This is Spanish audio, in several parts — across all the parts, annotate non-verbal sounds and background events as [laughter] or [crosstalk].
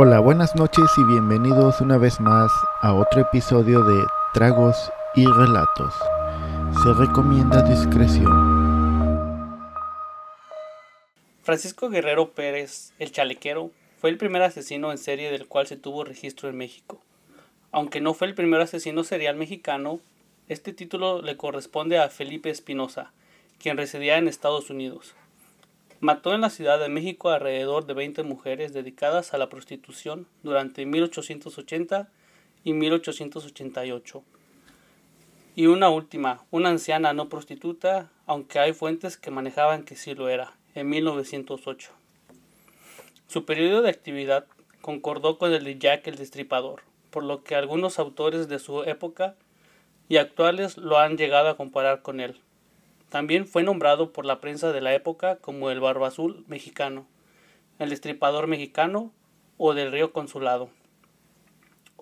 Hola, buenas noches y bienvenidos una vez más a otro episodio de Tragos y Relatos. Se recomienda discreción. Francisco Guerrero Pérez, el chalequero, fue el primer asesino en serie del cual se tuvo registro en México. Aunque no fue el primer asesino serial mexicano, este título le corresponde a Felipe Espinosa, quien residía en Estados Unidos. Mató en la Ciudad de México alrededor de 20 mujeres dedicadas a la prostitución durante 1880 y 1888. Y una última, una anciana no prostituta, aunque hay fuentes que manejaban que sí lo era, en 1908. Su periodo de actividad concordó con el de Jack el Destripador, por lo que algunos autores de su época y actuales lo han llegado a comparar con él. También fue nombrado por la prensa de la época como el Barba Azul mexicano, el Destripador mexicano o del Río Consulado,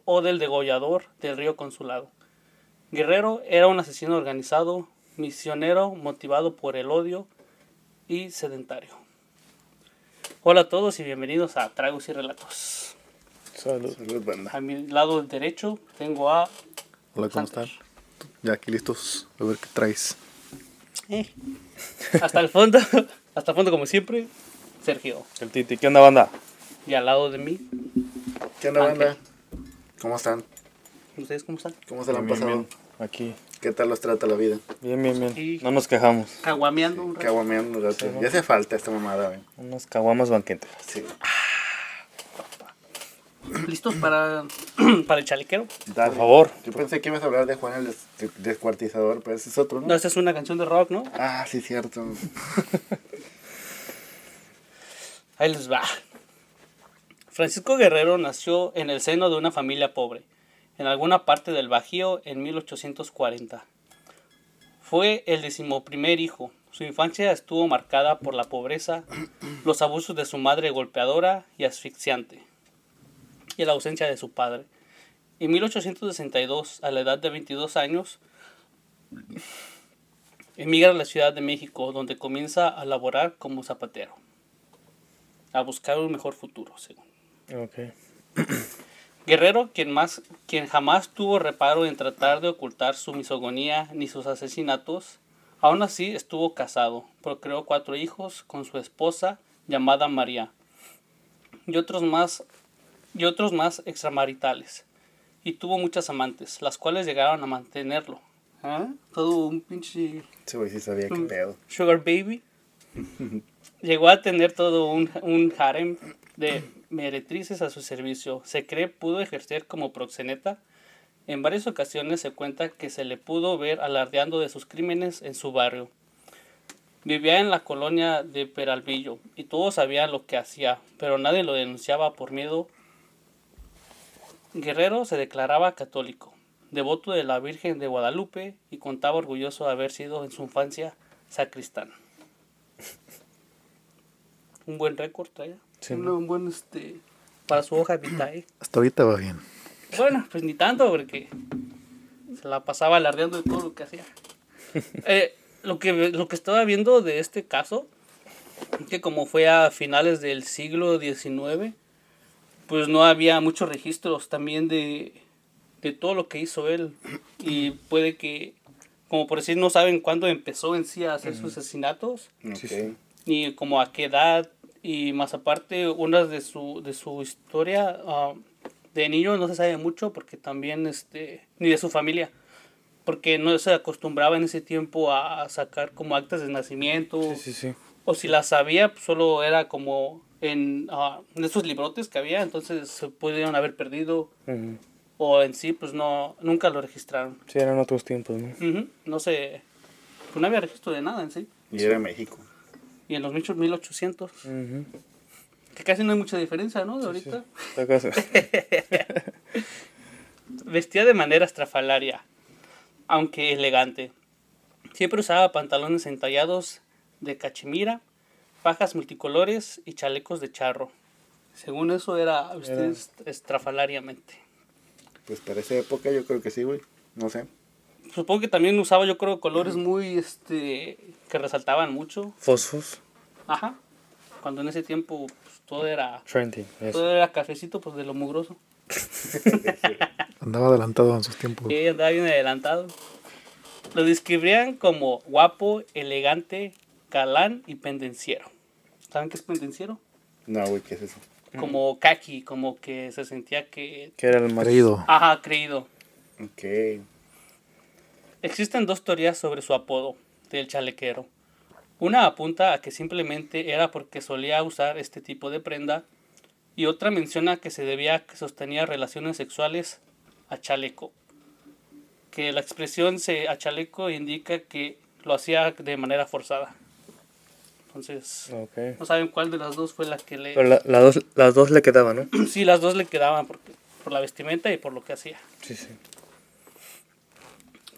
o del Degollador del Río Consulado. Guerrero era un asesino organizado, misionero, motivado por el odio y sedentario. Hola a todos y bienvenidos a Tragos y Relatos. Salud. A mi lado derecho tengo a Hola, ¿cómo están? Ya aquí listos a ver qué traes. Eh. [laughs] Hasta el fondo, hasta el fondo como siempre, Sergio. El Titi, ¿qué onda, banda? Y al lado de mí, ¿Qué onda, Ángel. banda? ¿Cómo están? ¿ustedes cómo están? ¿Cómo se la han Bien, pasado? bien, Aquí. ¿Qué tal los trata la vida? Bien, bien, bien. Y- No nos quejamos. Caguameando un rato. Caguameando un rato. Ya hace falta esta mamada, güey. Unas caguamas banquetes. Sí. ¿Listos para, [clears throat] para el chalequero? Dale. Por favor. Yo pensé que ibas a hablar de Juan el des- descuartizador, pero ese es otro, ¿no? No, esta es una canción de rock, ¿no? Ah, sí, cierto. [laughs] Ahí les va. Francisco Guerrero nació en el seno de una familia pobre, en alguna parte del Bajío en 1840. Fue el decimoprimer hijo. Su infancia estuvo marcada por la pobreza, los abusos de su madre golpeadora y asfixiante, y la ausencia de su padre. En 1862, a la edad de 22 años, emigra a la Ciudad de México, donde comienza a laborar como zapatero a buscar un mejor futuro, según. Guerrero, quien, más, quien jamás tuvo reparo en tratar de ocultar su misogonía ni sus asesinatos, aún así estuvo casado, procreó cuatro hijos con su esposa llamada María y otros más, y otros más extramaritales, y tuvo muchas amantes, las cuales llegaron a mantenerlo. ¿Ah? Todo un pinche Sí, güey, sí sabía qué Mm. pedo. Sugar Baby. [laughs] Llegó a tener todo un, un harem de meretrices a su servicio. Se cree pudo ejercer como proxeneta. En varias ocasiones se cuenta que se le pudo ver alardeando de sus crímenes en su barrio. Vivía en la colonia de Peralvillo y todos sabían lo que hacía, pero nadie lo denunciaba por miedo. Guerrero se declaraba católico, devoto de la Virgen de Guadalupe y contaba orgulloso de haber sido en su infancia sacristán. Un buen récord traía. Sí, un, buen este para su hoja vitae. Hasta ahorita va bien. Bueno, pues ni tanto porque se la pasaba alardeando de todo lo que hacía. [laughs] Eh, lo que lo que estaba viendo de este caso que como fue a finales del siglo XIX, pues no había muchos registros también de, de todo lo que hizo él. Y puede que, como por decir, no saben cuándo empezó en sí a hacer sus asesinatos, Ok. sí. ni como a qué edad. Y más aparte, unas de su, de su historia ah, de niño no se sabe mucho porque también, este, ni de su familia. Porque no se acostumbraba en ese tiempo a sacar como actas de nacimiento. Sí, sí, sí. O si las sabía, pues, solo era como en, ah, en esos librotes que había, entonces se pudieron haber perdido. Ujú. O en sí, pues no, nunca lo registraron. Sí, eran otros tiempos, ¿no? Ujú, No sé, pues no había registro de nada en sí. Y era en México. Y en los 1800, Ujú. que casi no hay mucha diferencia, ¿no? De Sí, ahorita. sí. [laughs] Vestía de manera estrafalaria, aunque elegante. Siempre usaba pantalones entallados de cachemira, fajas multicolores y chalecos de charro. Según eso era usted Era- est- estrafalariamente. Pues para esa época yo creo que sí, güey. No sé. Supongo que también usaba yo creo colores muy este que resaltaban mucho. Fosfos. Ajá. Cuando en ese tiempo pues, todo era, Trendy. Eso. todo era cafecito pues de lo mugroso. [laughs] Andaba adelantado en sus tiempos. Y andaba bien adelantado. Lo describían como guapo, elegante, galán y pendenciero. ¿Saben qué es pendenciero? No, güey, ¿qué es eso? Como kaki, como que se sentía que... Que era el. Creído. Ajá, creído. Ok. Existen dos teorías sobre su apodo del chalequero. Una apunta a que simplemente era porque solía usar este tipo de prenda y otra menciona que se debía a que sostenía relaciones sexuales a chaleco. Que la expresión se a chaleco indica que lo hacía de manera forzada. Entonces, Ok. no saben cuál de las dos fue la que le... Pero la- la dos, las dos le quedaban, ¿no? [clears throat] Sí, las dos le quedaban porque, por la vestimenta y por lo que hacía. Sí, sí.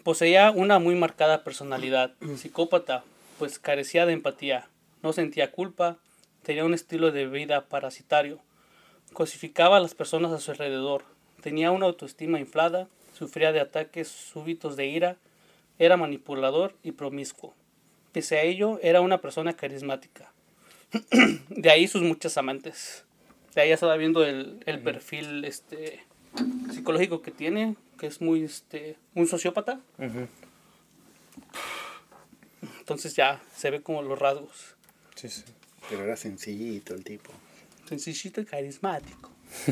Poseía una muy marcada personalidad, [clears throat] psicópata, pues carecía de empatía, no sentía culpa, tenía un estilo de vida parasitario, cosificaba a las personas a su alrededor, tenía una autoestima inflada, sufría de ataques súbitos de ira, era manipulador y promiscuo. Pese a ello, era una persona carismática. [clears throat] de ahí sus muchas amantes. De ahí ya estaba viendo el, el perfil este, psicológico que tiene, que es muy este, un sociópata. Entonces ya se ve como los rasgos. Sí, sí. Pero era sencillito el tipo. Sencillito y carismático.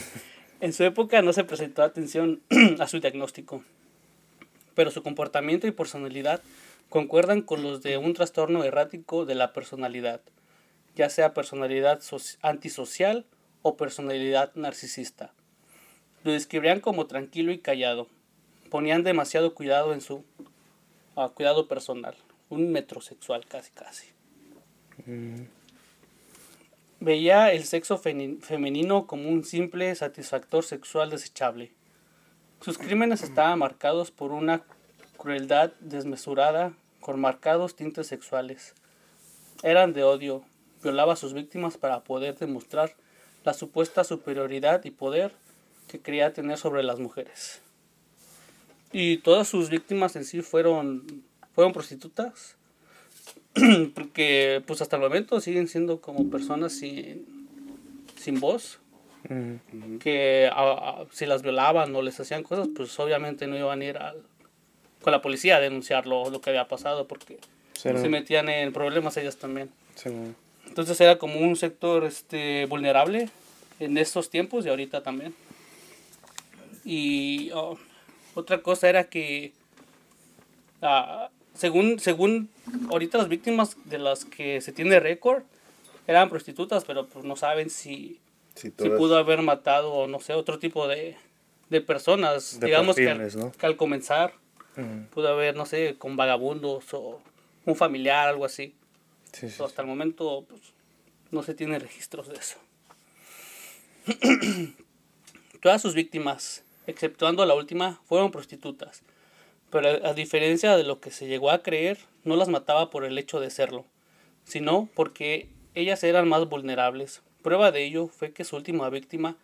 [laughs] en su época no se prestó atención [clears throat] a su diagnóstico, pero su comportamiento y personalidad concuerdan con los de un trastorno errático de la personalidad, ya sea personalidad soci- antisocial o personalidad narcisista. Lo describían como tranquilo y callado. Ponían demasiado cuidado en su cuidado personal, un metrosexual casi casi. Veía el sexo femenino como un simple satisfactor sexual desechable. Sus crímenes estaban marcados por una crueldad desmesurada con marcados tintes sexuales. Eran de odio, violaba a sus víctimas para poder demostrar la supuesta superioridad y poder que creía tener sobre las mujeres. Y todas sus víctimas en sí fueron, fueron prostitutas [clears throat] porque pues hasta el momento siguen siendo como personas sin, sin voz, que a- a- si las violaban o les hacían cosas, pues obviamente no iban a ir al- con la policía a denunciarlo lo que había pasado porque Sí, no. se metían en problemas ellas también. Sí, no. Entonces era como un sector este, vulnerable en estos tiempos y ahorita también. Y oh, otra cosa era que, ah, según, según ahorita las víctimas de las que se tiene récord, eran prostitutas, pero pues no saben si, Si si pudo haber matado, no sé, otro tipo de, de personas. De Digamos que al, ¿no? que al comenzar Ujú. pudo haber, no sé, con vagabundos o un familiar, algo así. Sí, hasta el momento pues, no se tiene registros de eso. [clears throat] Todas sus víctimas, exceptuando la última, fueron prostitutas. Pero a a diferencia de lo que se llegó a creer, no las mataba por el hecho de serlo, sino porque ellas eran más vulnerables. Prueba de ello fue que su última víctima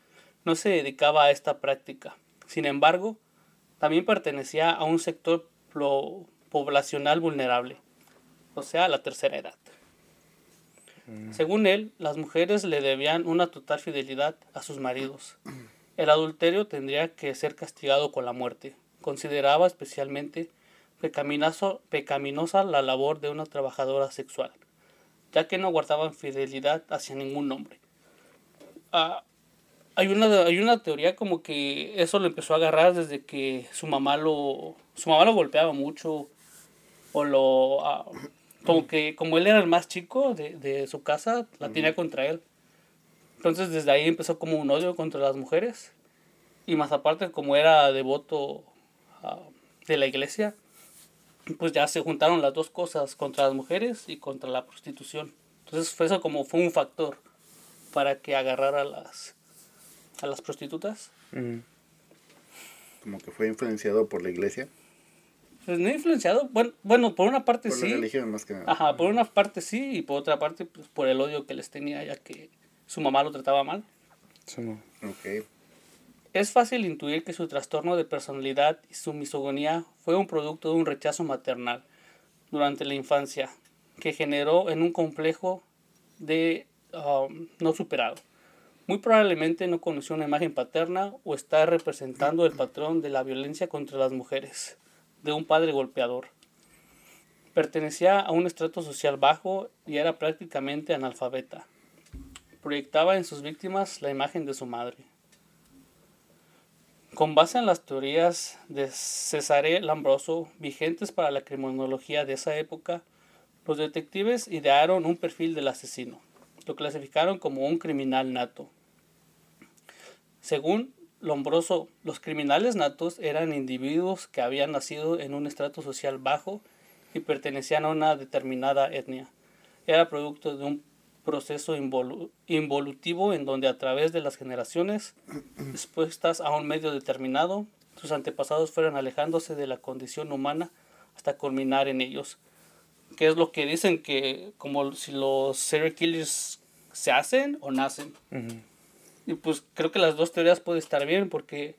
no se dedicaba a esta práctica. Sin embargo, también pertenecía a un sector poblacional vulnerable, o sea, la tercera edad. Según él, las mujeres le debían una total fidelidad a sus maridos. El adulterio tendría que ser castigado con la muerte. Consideraba especialmente pecaminosa la labor de una trabajadora sexual, ya que no guardaban fidelidad hacia ningún hombre. Ah, hay, una, hay una teoría como que eso lo empezó a agarrar desde que su mamá lo, su mamá lo golpeaba mucho o lo... ah, como que como él era el más chico de, de su casa, la tenía contra él. Entonces desde ahí empezó como un odio contra las mujeres. Y más aparte como era devoto ah, de la iglesia, pues ya se juntaron las dos cosas contra las mujeres y contra la prostitución. Entonces fue eso como fue un factor para que agarrara a las, a las prostitutas. Ujú. Como que fue influenciado por la iglesia. Pues no influenciado, bueno, bueno por una parte Por sí. la religión más que nada. Ajá, por una parte sí y por otra parte pues, por el odio que les tenía ya que su mamá lo trataba mal. Sí, no. Ok. Es fácil intuir que su trastorno de personalidad y su misogonía fue un producto de un rechazo maternal durante la infancia que generó en un complejo de um, no superado. Muy probablemente no conoció una imagen paterna o está representando el patrón de la violencia contra las mujeres, de un padre golpeador. Pertenecía a un estrato social bajo y era prácticamente analfabeta. Proyectaba en sus víctimas la imagen de su madre. Con base en las teorías de Cesare Lambroso, vigentes para la criminología de esa época, los detectives idearon un perfil del asesino. Lo clasificaron como un criminal nato. Según Lombroso, los criminales natos eran individuos que habían nacido en un estrato social bajo y pertenecían a una determinada etnia. Era producto de un proceso involu- involutivo en donde a través de las generaciones expuestas a un medio determinado, sus antepasados fueron alejándose de la condición humana hasta culminar en ellos. Que es lo que dicen que como si los serial killers se hacen o nacen. Y pues creo que las dos teorías pueden estar bien porque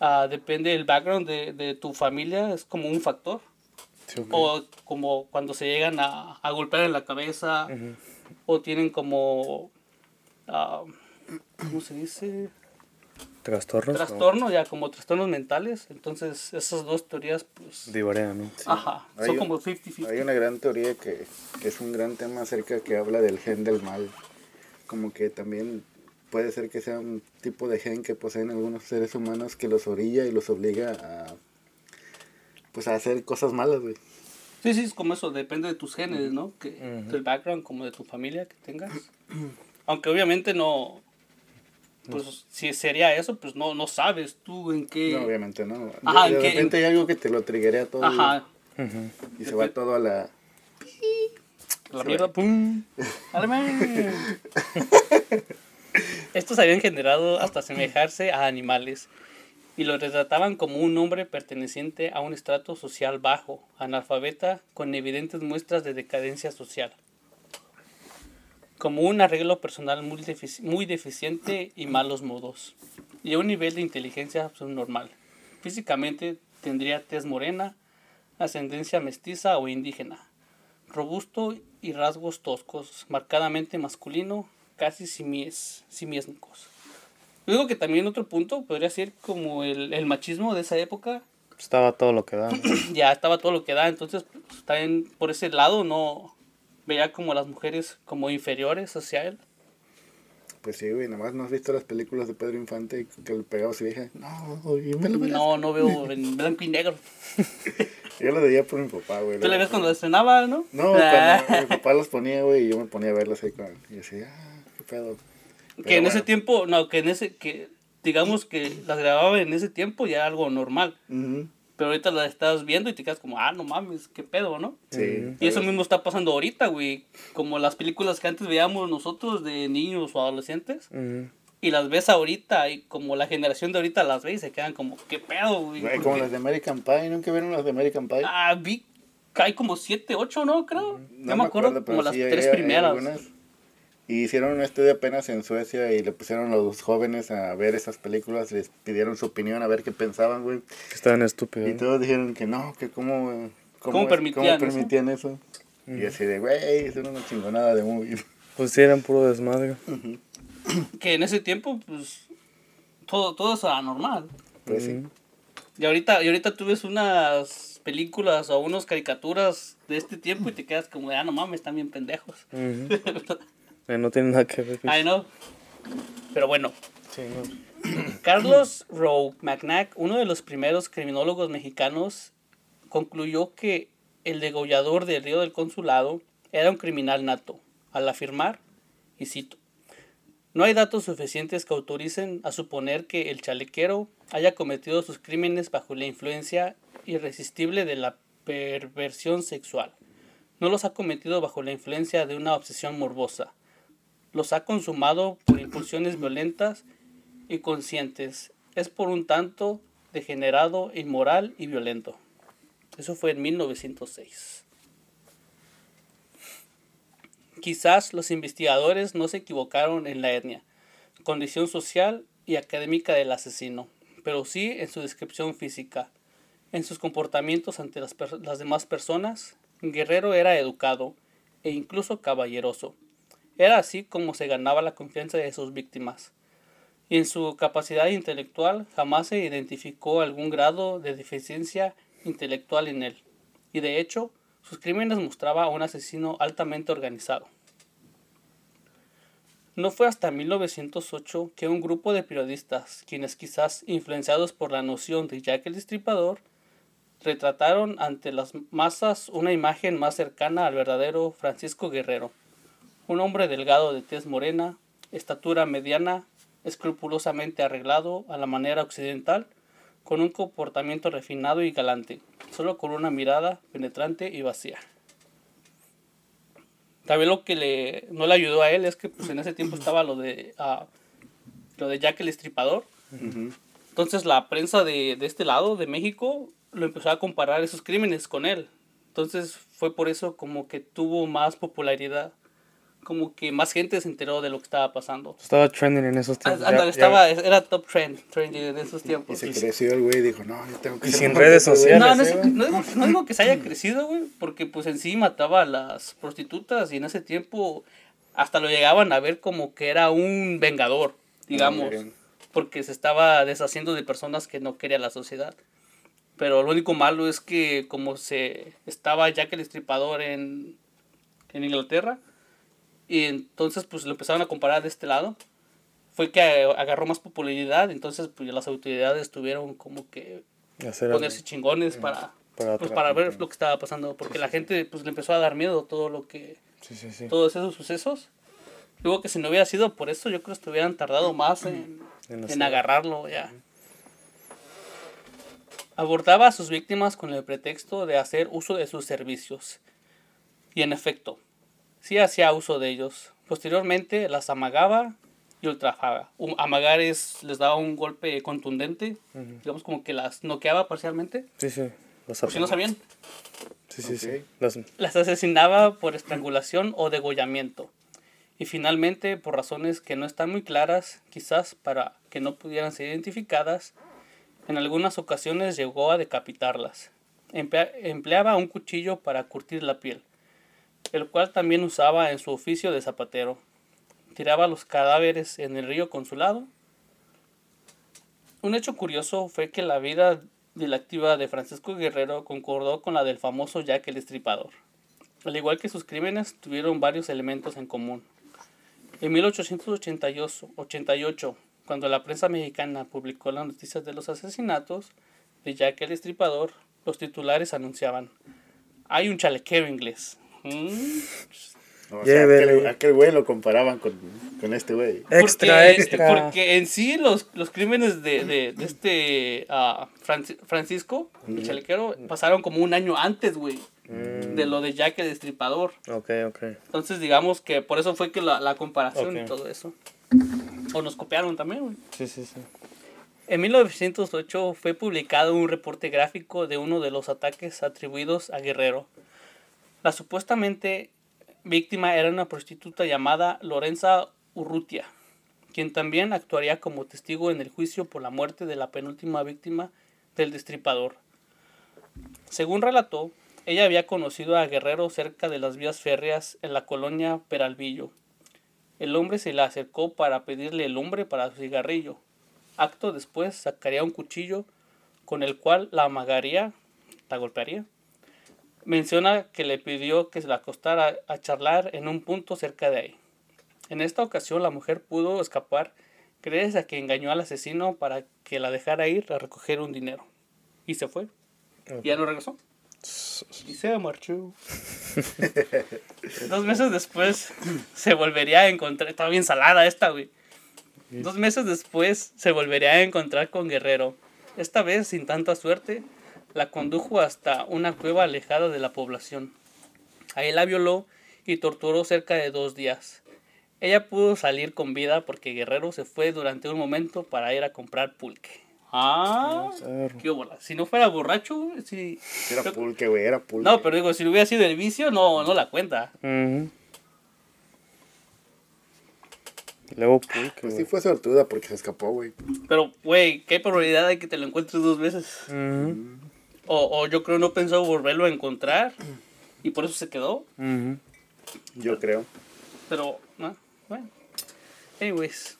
ah, depende del background de, de tu familia, es como un factor. Sí. O como cuando se llegan a, a golpear en la cabeza o tienen como, ah, ¿cómo se dice? ¿Trastornos? Trastornos, ya como trastornos mentales. Entonces esas dos teorías pues... No, Divaría, ¿no? Ajá, Hay son un- como 50-50. Hay una gran teoría que, que es un gran tema acerca que habla del gen del mal. Como que también puede ser que sea un tipo de gen que poseen algunos seres humanos que los orilla y los obliga a pues a hacer cosas malas, güey. Sí, sí, es como eso, depende de tus genes, ¿no? Que, Ujú. Del background, como de tu familia que tengas. [clears throat] Aunque obviamente no, pues si sería eso, pues no, no sabes tú en qué... No, obviamente no. De, Ajá, de ¿en qué- repente hay algo que te lo triguea todo Ajá, y se va todo a la... la mierda, pum. [laughs] [laughs] Estos habían generado hasta asemejarse a animales y lo retrataban como un hombre perteneciente a un estrato social bajo, analfabeta, con evidentes muestras de decadencia social. Como un arreglo personal muy, defici- muy deficiente y malos modos, y a un nivel de inteligencia subnormal. Físicamente tendría tez morena, ascendencia mestiza o indígena, robusto y rasgos toscos, marcadamente masculino, casi simies, simiesnicos. Yo digo que también otro punto podría ser como el, el machismo de esa época, Estaba todo lo que da. [clears throat] ya estaba todo lo que da, entonces pues, también por ese lado no veía como a las mujeres como inferiores hacia él. Pues sí, güey, nomás no has visto las películas de Pedro Infante que le pegaba a su hija. No, y me lo verás. No, no veo en blanco y negro. [laughs] Yo lo veía por mi papá, güey. ¿Tú le ves cuando estrenaba, no? No, Ah. cuando mi papá los ponía, güey, y yo me ponía a verlos ahí con él. Y decía, ah, qué pedo. que en ese tiempo, no, que en ese, que digamos que las grababa en ese tiempo ya era algo normal. Ujú. Pero ahorita las estás viendo y te quedas como, ah, no mames, qué pedo, ¿no? Sí. Y eso mismo está pasando ahorita, güey. Como las películas que antes veíamos nosotros de niños o adolescentes. Ujú. Y las ves ahorita y como la generación de ahorita las ve y se quedan como, qué pedo, güey. Güey, ¿por como qué? las de American Pie, ¿nunca vieron las de American Pie? Ah, vi hay como siete, ocho, ¿no? Creo. No No me acuerdo, pero como las sí tres hay primeras. algunas. Y hicieron un estudio apenas en Suecia y le pusieron a los jóvenes a ver esas películas, les pidieron su opinión, a ver qué pensaban, güey. Que Estaban estúpidos. Y todos dijeron que no, que cómo, eh, ¿Cómo es- permitían cómo permitían eso. Y así de, güey, es una chingonada de movie. [laughs] Pues sí, eran puro desmadre. Que en ese tiempo, pues, todo, todo eso era normal. Pues sí. Y ahorita, y ahorita tú ves unas películas o unas caricaturas de este tiempo y te quedas como, ah, no mames, están bien pendejos. Eh, [laughs] no tiene nada que ver. I know. Pero bueno, Sí, no. [clears throat] Carlos Rowe McNack, uno de los primeros criminólogos mexicanos, concluyó que el degollador del río del consulado era un criminal nato, al afirmar, y cito, no hay datos suficientes que autoricen a suponer que el chalequero haya cometido sus crímenes bajo la influencia irresistible de la perversión sexual. No los ha cometido bajo la influencia de una obsesión morbosa. Los ha consumado por impulsiones violentas y conscientes. Es por un tanto degenerado, inmoral y violento. Eso fue en 1906. Quizás los investigadores no se equivocaron en la etnia, condición social y académica del asesino, pero sí en su descripción física. En sus comportamientos ante las, las demás personas, Guerrero era educado e incluso caballeroso. Era así como se ganaba la confianza de sus víctimas. Y en su capacidad intelectual jamás se identificó algún grado de deficiencia intelectual en él. Y de hecho, sus crímenes mostraba a un asesino altamente organizado. No fue hasta 1908 que un grupo de periodistas, quienes quizás influenciados por la noción de Jack el Destripador, retrataron ante las masas una imagen más cercana al verdadero Francisco Guerrero, un hombre delgado de tez morena, estatura mediana, escrupulosamente arreglado a la manera occidental, con un comportamiento refinado y galante, solo con una mirada penetrante y vacía. También lo que le, no le ayudó a él es que pues, en ese tiempo estaba lo de, ah, lo de Jack el Estripador. Entonces la prensa de, de este lado, de México, lo empezó a comparar esos crímenes con él. Entonces fue por eso como que tuvo más popularidad. Como que más gente se enteró de lo que estaba pasando. Estaba trending en esos Ah, tiempos. Ya- estaba, era top trend, trending en esos Y tiempos. se creció el güey y dijo, no, yo tengo que Y sin redes de ese güey". sociales. No, no, es- güey. no digo, no digo que se haya crecido, güey, porque pues en sí mataba a las prostitutas y en ese tiempo hasta lo llegaban a ver como que era un vengador, digamos, porque se estaba deshaciendo de personas que no quería la sociedad. Pero lo único malo es que como se estaba Jack el Estripador en, en Inglaterra, y entonces pues lo empezaron a comparar de este lado, fue que agarró más popularidad, entonces pues las autoridades tuvieron como que Hacer algo. ponerse chingones para, Para pues, para ver lo que estaba pasando, porque la gente pues le empezó a dar miedo todo lo que Sí, sí, sí. todos esos sucesos. Luego que si no hubiera sido por eso, yo creo que hubieran tardado más en, En en agarrarlo ya. Abordaba a sus víctimas con el pretexto de hacer uso de sus servicios. Y en efecto, sí hacía uso de ellos. Posteriormente las amagaba y ultrajaba. Un- Amagar es, les daba un golpe contundente, digamos como que las noqueaba parcialmente. Sí, sí. Los Por si no sabían, Sí, sí, sí. Ok. Las- las asesinaba por estrangulación o degollamiento. Y finalmente, por razones que no están muy claras, quizás para que no pudieran ser identificadas, en algunas ocasiones llegó a decapitarlas. Emplea- empleaba un cuchillo para curtir la piel, el cual también usaba en su oficio de zapatero. Tiraba los cadáveres en el río Consulado. Un hecho curioso fue que la vida dilectiva de Francisco Guerrero concordó con la del famoso Jack el Estripador. Al igual que sus crímenes, tuvieron varios elementos en común. En 1888, 88, cuando la prensa mexicana publicó las noticias de los asesinatos de Jack el Estripador, los titulares anunciaban: Hay un chalequero inglés. ¿Mm? O sea, aquel, aquel güey lo comparaban con, con este güey. Extra, porque, extra. Porque en sí los, los crímenes de, de, de este ah, Franci- Francisco, el chalequero, pasaron como un año antes, güey, Mm, de lo de Jack el Destripador. Ok, ok. Entonces, digamos que por eso fue que la, la comparación y todo eso. O nos copiaron también, güey. Sí, sí, sí. En 1908 fue publicado un reporte gráfico de uno de los ataques atribuidos a Guerrero. La supuestamente víctima era una prostituta llamada Lorenza Urrutia, quien también actuaría como testigo en el juicio por la muerte de la penúltima víctima del destripador. Según relató, ella había conocido a Guerrero cerca de las vías férreas en la colonia Peralvillo. El hombre se le acercó para pedirle el hombre para su cigarrillo. Acto después sacaría un cuchillo con el cual la amagaría, la golpearía. Menciona que le pidió que se la acostara a charlar en un punto cerca de ahí. En esta ocasión la mujer pudo escapar gracias a que engañó al asesino para que la dejara ir a recoger un dinero. Y se fue. Y ya no regresó. [laughs] Y se marchó. Dos meses después se volvería a encontrar. Estaba bien salada esta, güey. Dos meses después se volvería a encontrar con Guerrero. Esta vez, sin tanta suerte, la condujo hasta una cueva alejada de la población. Ahí la violó y torturó cerca de dos días. Ella pudo salir con vida porque Guerrero se fue durante un momento para ir a comprar pulque. Ah, qué bola. Si no fuera borracho, sí. Era pulque, güey, era pulque. No, pero digo, si hubiera sido el vicio, no, no la cuenta. Luego pulque, Pues sí fue sortuda porque se escapó, güey. Pero, güey, ¿qué probabilidad hay que te lo encuentres dos veces? O, o yo creo no pensó volverlo a encontrar y por eso se quedó. Ujú. Yo creo. Pero, ¿no? bueno. Anyways.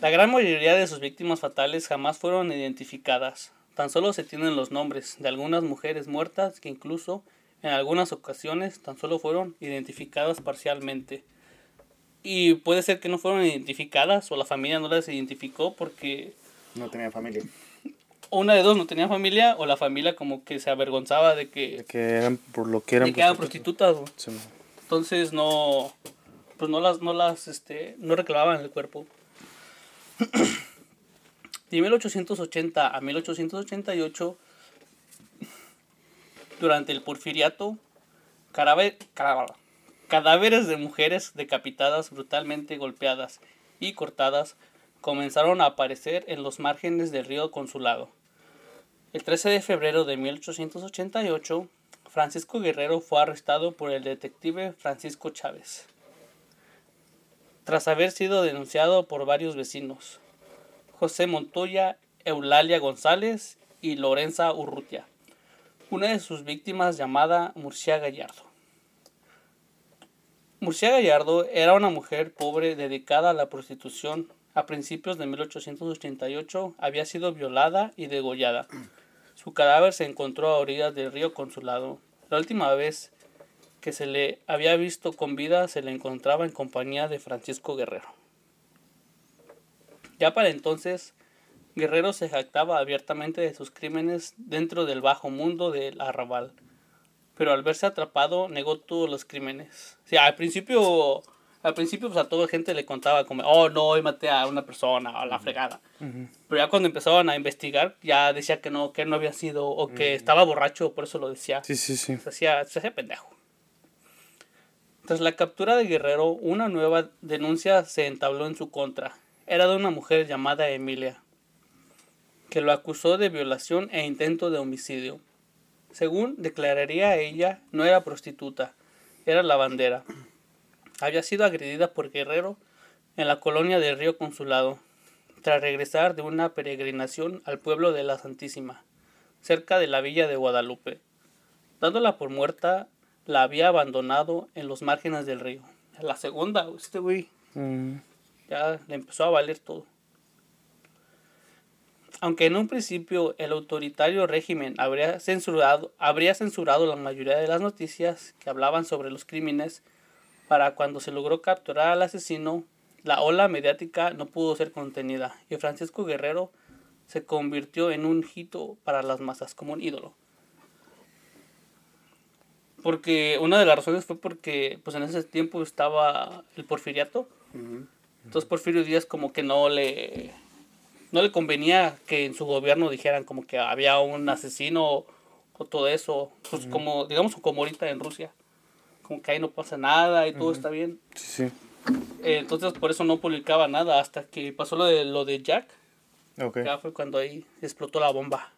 La gran mayoría de sus víctimas fatales jamás fueron identificadas. Tan solo se tienen los nombres de algunas mujeres muertas que incluso en algunas ocasiones tan solo fueron identificadas parcialmente. Y puede ser que no fueron identificadas o la familia no las identificó porque No tenía familia. Una de dos no tenía familia o la familia como que se avergonzaba de De que, que eran por lo que eran. de que eran prostitutas. Sí, Entonces no pues no las no las este no reclamaban el cuerpo. [clears throat] De 1880 a 1888 durante el porfiriato cadáveres de mujeres decapitadas brutalmente golpeadas y cortadas comenzaron a aparecer en los márgenes del río Consulado. El 13 de febrero de 1888, Francisco Guerrero fue arrestado por el detective Francisco Chávez, tras haber sido denunciado por varios vecinos, José Montoya, Eulalia González y Lorenza Urrutia, una de sus víctimas llamada Murcia Gallardo. Murcia Gallardo era una mujer pobre dedicada a la prostitución. A principios de 1888 había sido violada y degollada. Su cadáver se encontró a orillas del río Consulado. La última vez que se le había visto con vida se le encontraba en compañía de Francisco Guerrero. Ya para entonces, Guerrero se jactaba abiertamente de sus crímenes dentro del bajo mundo del arrabal. Pero al verse atrapado, negó todos los crímenes. O al principio, al principio pues, a toda gente le contaba como, oh no, hoy maté a una persona, a la fregada. Pero ya cuando empezaban a investigar, ya decía que no, que no había sido, o que estaba borracho, por eso lo decía. Sí, sí, sí. Se hacía, se hacía pendejo. Tras la captura de Guerrero, una nueva denuncia se entabló en su contra. Era de una mujer llamada Emilia, que lo acusó de violación e intento de homicidio. Según declararía ella, no era prostituta, era lavandera. Había sido agredida por Guerrero en la colonia del Río Consulado, tras regresar de una peregrinación al pueblo de la Santísima, cerca de la villa de Guadalupe. Dándola por muerta, la había abandonado en los márgenes del río. La segunda, este güey Mm, ya le empezó a valer todo. Aunque en un principio el autoritario régimen habría censurado, habría censurado la mayoría de las noticias que hablaban sobre los crímenes, para cuando se logró capturar al asesino, la ola mediática no pudo ser contenida y Francisco Guerrero se convirtió en un hito para las masas, como un ídolo. Porque una de las razones fue porque pues en ese tiempo estaba el porfiriato. Entonces Porfirio Díaz como que no le no le convenía que en su gobierno dijeran como que había un asesino o todo eso, pues como digamos como ahorita en Rusia, como que ahí no pasa nada y todo está bien. sí, sí. Eh, entonces por eso no publicaba nada hasta que pasó lo de lo de Jack, Ok. ya fue cuando ahí explotó la bomba.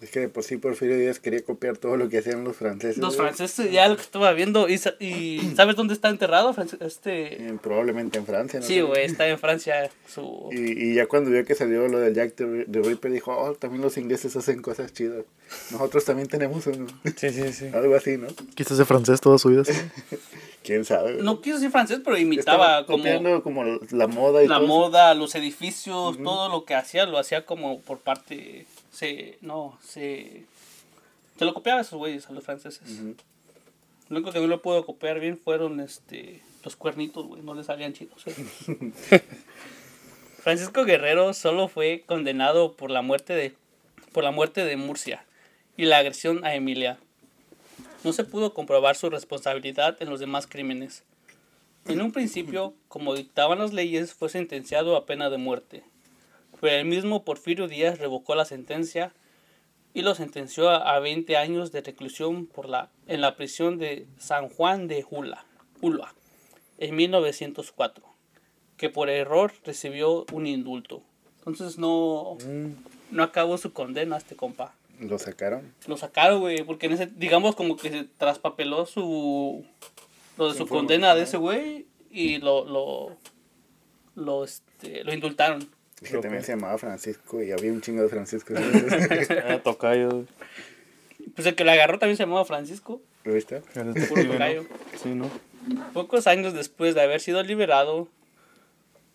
Es que de por sí Porfirio Díaz quería copiar todo lo que hacían los franceses. Los franceses ya lo que estaba viendo y, sa- y [clears throat] ¿sabes dónde está enterrado? Este Eh, Probablemente en Francia, ¿no? Sí, güey, está en [laughs] Francia su Y, y ya cuando vio que salió lo del Jack the, the Ripper, dijo, oh, también los ingleses hacen cosas chidas. Nosotros también tenemos uno. Sí, sí, sí. [laughs] Algo así, ¿no? Quizás de francés toda su vida. sí. [laughs] ¿Quién sabe? güey? no quiso decir francés, pero imitaba como como la moda y la todo. moda, los edificios, todo lo que hacía lo hacía como por parte se no, se se lo copiaba a esos güeyes a los franceses. Lo único que no lo pudo copiar bien fueron este los cuernitos, güey, no le salían chidos. güey. [laughs] Francisco Guerrero solo fue condenado por la muerte de por la muerte de Murcia y la agresión a Emilia. No se pudo comprobar su responsabilidad en los demás crímenes. En un principio, como dictaban las leyes, fue sentenciado a pena de muerte. Pero el mismo Porfirio Díaz revocó la sentencia y lo sentenció a a 20 años de reclusión por la, en la prisión de San Juan de Jula, Ulua en 1904, que por error recibió un indulto. Entonces no, no acabó su condena este compa. Lo sacaron. Lo sacaron, güey, porque en ese, digamos como que se traspapeló su, lo de Su condena de ese güey y lo, lo, lo, este, lo indultaron. Es que también se llamaba Francisco y había un chingo de Francisco. [laughs] Ah, tocayo. Pues el que la agarró también se llamaba Francisco. ¿Lo viste? Puro tocayo. Sí, ¿no? Pocos años después de haber sido liberado,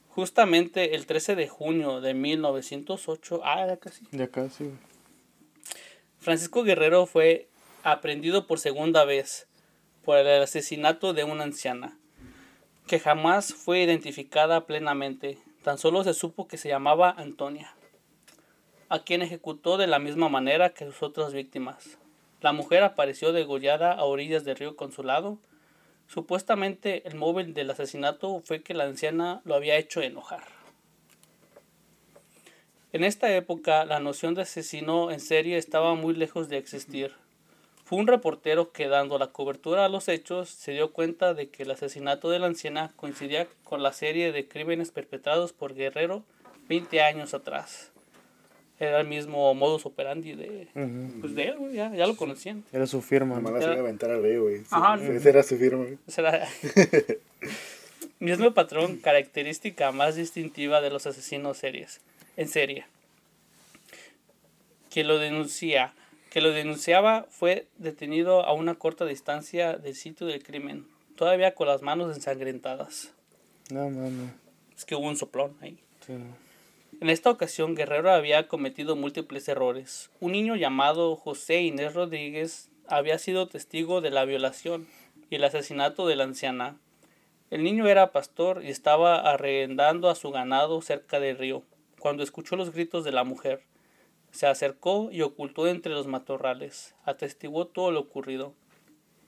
justamente el 13 de junio de 1908, ah, ya casi, Ya casi. Francisco Guerrero fue aprendido por segunda vez por el asesinato de una anciana, que jamás fue identificada plenamente, tan solo se supo que se llamaba Antonia, a quien ejecutó de la misma manera que sus otras víctimas. La mujer apareció degollada a orillas del río Consulado. Supuestamente el móvil del asesinato fue que la anciana lo había hecho enojar. En esta época, la noción de asesino en serie estaba muy lejos de existir. Fue un reportero que, dando la cobertura a los hechos, se dio cuenta de que el asesinato de la anciana coincidía con la serie de crímenes perpetrados por Guerrero 20 años atrás. Era el mismo modus operandi de, pues de él, güey, ya, ya lo conocían. Era su firma, Nomás ¿no? la hacía aventar al río, güey. Sí, Ajá. sí, Esa era su firma, era- [laughs] Mismo patrón, característica más distintiva de los asesinos series, en serie. Que lo denuncia, que lo denunciaba fue detenido a una corta distancia del sitio del crimen, todavía con las manos ensangrentadas. No, no, no. Es que hubo un soplón ahí. Sí. En esta ocasión, Guerrero había cometido múltiples errores. Un niño llamado José Inés Rodríguez había sido testigo de la violación y el asesinato de la anciana. El niño era pastor y estaba arrendando a su ganado cerca del río, cuando escuchó los gritos de la mujer. Se acercó y ocultó entre los matorrales, atestiguó todo lo ocurrido.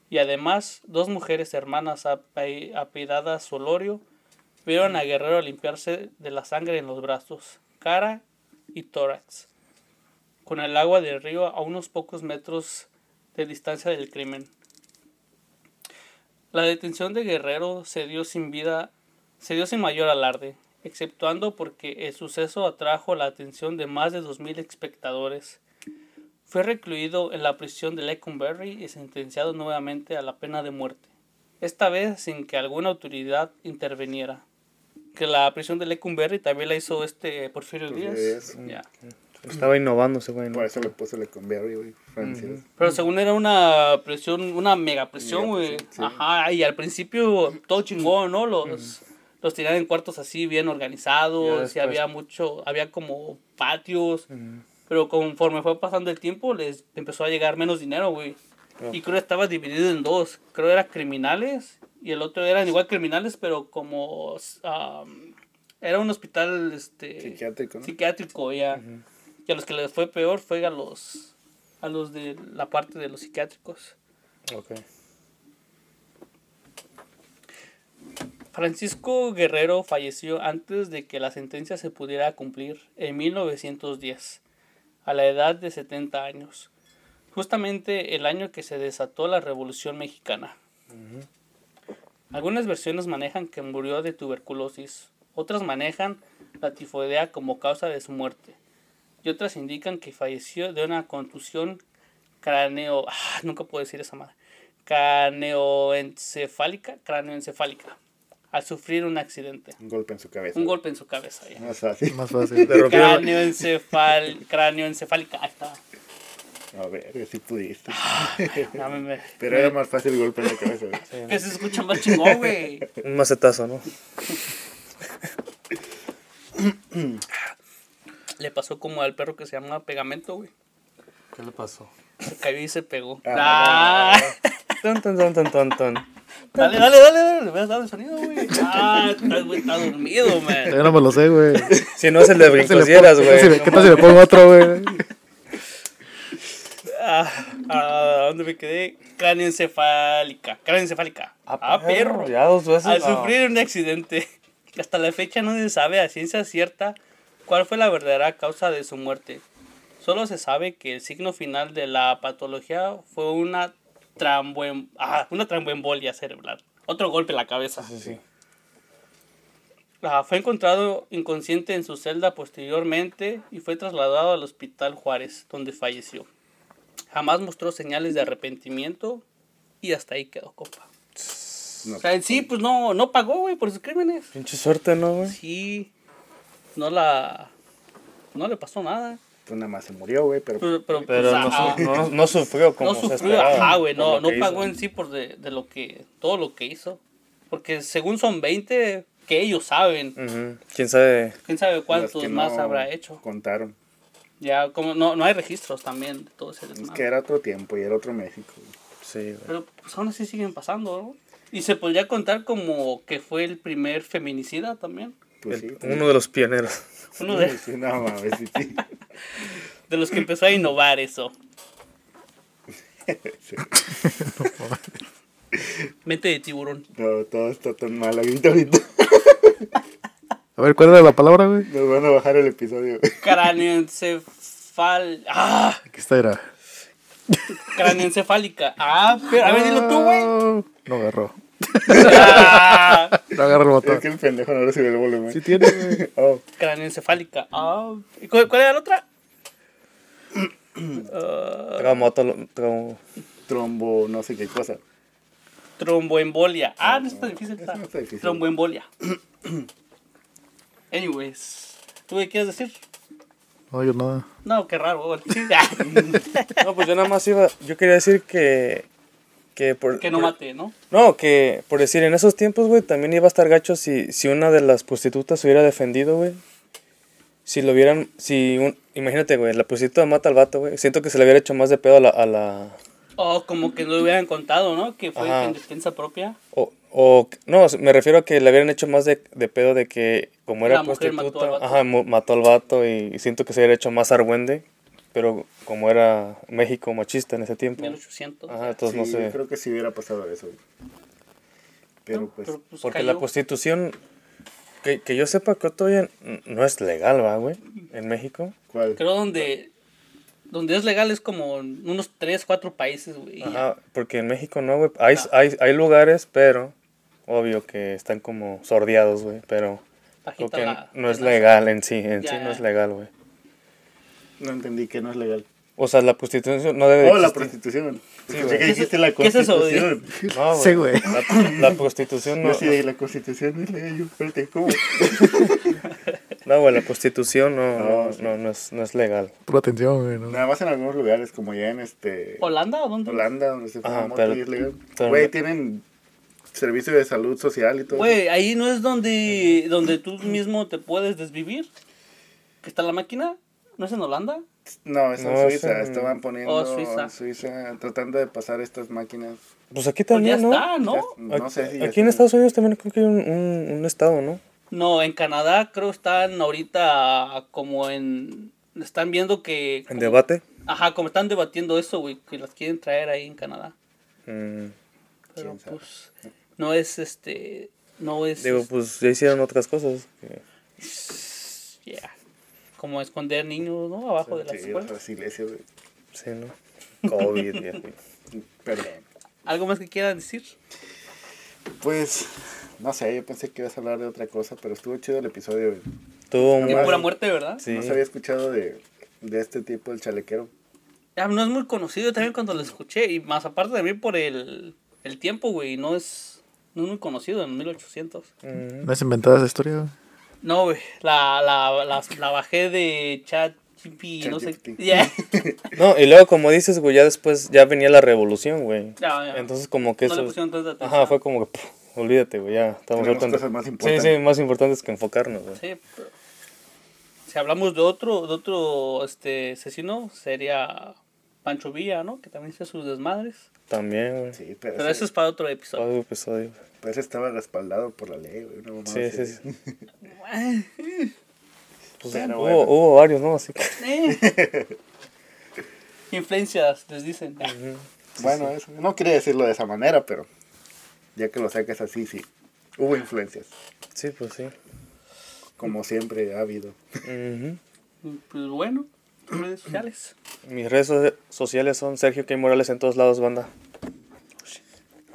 Y además, dos mujeres hermanas ape- apellidadas Solorio vieron a Guerrero limpiarse de la sangre en los brazos, cara y tórax, con el agua del río a unos pocos metros de distancia del crimen. La detención de Guerrero se dio sin vida, se dio sin mayor alarde, exceptuando porque el suceso atrajo la atención de más de 2.000 espectadores. Fue recluido en la prisión de Lecumberri y sentenciado nuevamente a la pena de muerte, esta vez sin que alguna autoridad interviniera. Que la prisión de Lecumberri también la hizo este Porfirio Díaz. Díaz. Ya. Estaba innovando ese güey, ¿no? Por eso le puso Lecumberri, güey. Francis. Pero según era una presión, una mega presión, güey. sí. Ajá, y al principio todo chingón, ¿no? Los, los tiraban en cuartos así bien organizados, y había mucho, había como patios, pero conforme fue pasando el tiempo les empezó a llegar menos dinero, güey. Y creo que estaba dividido en dos. Creo era criminales y el otro eran igual criminales, pero como um, era un hospital este Psiquiátrico, ¿no? psiquiátrico ya. Y a los que les fue peor fue a los a los de la parte de los psiquiátricos. Ok. Francisco Guerrero falleció antes de que la sentencia se pudiera cumplir en 1910, a la edad de 70 años, justamente el año que se desató la Revolución Mexicana. Algunas versiones manejan que murió de tuberculosis, otras manejan la tifoidea como causa de su muerte, y otras indican que falleció de una contusión cráneo... ah, nunca puedo decir esa madre. Craneoencefálica, craneoencefálica, al sufrir un accidente. Un golpe en su cabeza. Un golpe en su cabeza. ya. Más fácil. Más [laughs] fácil. Te rompieron, Craneoencefal, craneoencefálica. Ahí está. A ver, si pudiste. Ya me- me- Pero era más fácil el golpe en la cabeza, güey. Que se escucha más chingón, güey. un macetazo, ¿no? Le pasó como al perro que se llama Pegamento, güey. ¿Qué le pasó? Se cayó y se pegó. Ah. Ah. [laughs] Ton, ton, ton, ton, ton, ton. Dale, dale, dale, dale. Le hubieras dado el sonido, güey. Ah, está, güey, está dormido, man. Yo no me lo sé, güey. Si no es el de ¿Qué tal si le [laughs] brincosieras, güey. si ¿Qué tal si le pongo otro, güey? Ah, ah, ¿Dónde me quedé? Craneoencefálica. Craneoencefálica. Ah, perro. Ya dos veces. Al no. sufrir un accidente, [laughs] hasta la fecha no se sabe a ciencia cierta cuál fue la verdadera causa de su muerte. Solo se sabe que el signo final de la patología fue una, tramboem- ah, una tromboembolia cerebral. Otro golpe en la cabeza. Sí, sí. Ah, fue encontrado inconsciente en su celda posteriormente y fue trasladado al Hospital Juárez, donde falleció. Jamás mostró señales de arrepentimiento y hasta ahí quedó, compa. No, O sea, en sí, pues no, no pagó, güey, por sus crímenes. Pinche suerte, ¿no, güey? Sí, no la. No le pasó nada. Pues nada más se murió, güey, pero Pero, pero, Pero pues, no, sufrió como no se sufrió, esperaba. ajá, güey, no, no pagó hizo. en sí por de, de lo que, todo lo que hizo. Porque según son 20 que ellos saben, Ujú. ¿Quién sabe? quién sabe cuántos que más no habrá hecho. Contaron. Ya, como no, no hay registros también de todo ese Es desmadre. que era otro tiempo y era otro México. güey. Sí, güey. Pero pues aún así siguen pasando, ¿no? Y se podría contar como que fue el primer feminicida también. Pues El- sí. uno de los pioneros. Uno de, Sí, no mames, sí, sí. [laughs] de los que empezó a innovar eso. Sí. [laughs] Mente de tiburón. No, todo está tan mal ahorita, ahorita. A ver, ¿cuál era la palabra, güey? Nos van a bajar el episodio. güey. Cráneoencefal... ¡Ah! Que esta era. Cráneoencefálica. Ah, pero a ver, dilo tú, güey. No agarró. [laughs] Ah, No el Es botón. que el pendejo no recibe el volumen. Sí tiene, güey. [laughs] Oh. Ah. ¿Y cuál, cuál era la otra? [clears throat] Traumato- trau- trombo, no sé qué cosa. Tromboembolia. Ah, no está difícil. Está. no está difícil. Tromboembolia. [clears throat] Anyways. ¿Tú qué quieres decir? No, yo nada. No, qué raro. [laughs] No, pues yo nada más iba. Yo quería decir que. Que, por, que no por- mate, ¿no? No, que por decir, en esos tiempos, güey, también iba a estar gacho si, si una de las prostitutas se hubiera defendido, güey. Si lo hubieran. Si un, imagínate, güey, la prostituta mata al vato, güey. Siento que se le hubiera hecho más de pedo a la. A la O como que no hubieran contado, ¿no? Que fue Ajá. en defensa propia. o, o. No, me refiero a que le hubieran hecho más de, de pedo de que, como era La mujer mató al prostituta. vato. Ajá, mató al vato y, y siento que se hubiera hecho más argüende. Pero como era México machista en ese tiempo. 1800. Ajá, entonces Sí, no sé. yo creo que sí hubiera pasado eso. güey. Pero No, pues, pero, pues, Porque cayó. la prostitución, que, que yo sepa que todavía no es legal, ¿va, güey? En México. ¿cuál? Creo donde, donde es legal es como en unos 3, 4 países, güey. Ajá, porque en México no, güey. Hay, hay, hay lugares, pero obvio que están como sordeados, güey. Pero creo Bajita que la- no es la- legal en sí, en sí Ya. no es legal, güey. No entendí que no es legal. O sea, la prostitución no debe de Oh, la existir. prostitución. Sí, güey. dijiste la ¿Qué es eso, güey? constitución. No, Sí, güey. La, la prostitución no. Yo sí, la constitución no es legal. Yo, espérate, ¿cómo? [laughs] No, güey, la prostitución no, No, no, sí. no, no es, no es legal. Pura atención, güey. ¿no? Nada más en algunos lugares, como ya en este... ¿Holanda o dónde? Holanda, donde se fuma Ajá, moto y es legal. pero Güey, no- tienen servicio de salud social y todo. Güey, ahí no es donde, donde tú mismo te puedes desvivir. Que está la máquina. ¿No es en Holanda? No, es en No, es Suiza. en- Estaban poniendo Oh, Suiza. en Suiza, tratando de pasar estas máquinas. Pues aquí Pues ya también, ¿no? está, ¿no? Ya- no sé si ya Aquí en. Estados Unidos también creo que hay un, un, un estado, ¿no? No, en Canadá creo están ahorita como en... Están viendo que... En debate. Ajá, como están debatiendo eso, güey, que las quieren traer ahí en Canadá. Mm, Pero pues no es este... No es... digo, pues ya hicieron otras cosas. yeah, como esconder niños, ¿no? Abajo de las Sí, escuelas. las iglesias, güey. Sí, ¿no? COVID y así. Perdón. ¿Algo más que quieran decir? Pues, no sé, yo pensé que ibas a hablar de otra cosa, pero estuvo chido el episodio. güey. Tuvo De pura muerte, ¿verdad? Sí. No se había escuchado de, de este tipo, el chalequero. Ya, no es muy conocido también cuando lo escuché. Y más aparte también por el, el tiempo, güey. No es, no es muy conocido en 1800. Mm, ¿No es inventada esa historia, güey? No, güey. La, la, la, la bajé de chat GP, no sé. Ya. [laughs] No, y luego como dices, güey, ya después ya venía la revolución, güey. Ya, ya. Entonces como que no le eso... pusieron tanta atención. Ajá, fue como que, puf, olvídate, güey, ya estamos cosas más Sí, importantes. sí, más importantes que enfocarnos, güey. Sí, pero si hablamos de otro, de otro este asesino, sería Pancho Villa, ¿no? Que también hizo sus desmadres. También, güey. Sí, pero, Pero ese, eso es para otro episodio. Todo episodio. pero ese estaba respaldado por la ley, güey. Sí, sí, sí. [laughs] Pues, Pero hubo, bueno. hubo varios, ¿no? Así que... [laughs] Eh. Influencias, les dicen. Bueno, eso, no quería decirlo de esa manera, pero ya que lo sacas así, sí. Hubo influencias, Sí, pues sí. como siempre ha habido. Pues bueno, redes sociales. Mis redes so- sociales son Sergio K. Morales en todos lados, banda.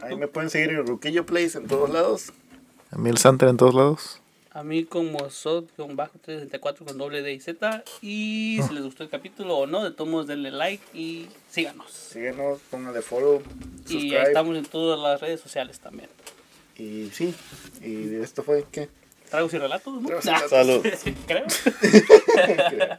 Ahí me pueden seguir en Ruquillo Place en todos lados. A mí el Santer en todos lados. A mí como Sod-364 con doble D y Z. Y si les gustó el capítulo o no, de todos denle like y síganos. Síguenos, pónganle follow, Y ahí estamos en todas las redes sociales también. Y sí, y esto fue, ¿qué? Tragos y relatos, ¿no? Tragos y relatos. Salud. [laughs] Creo. [laughs]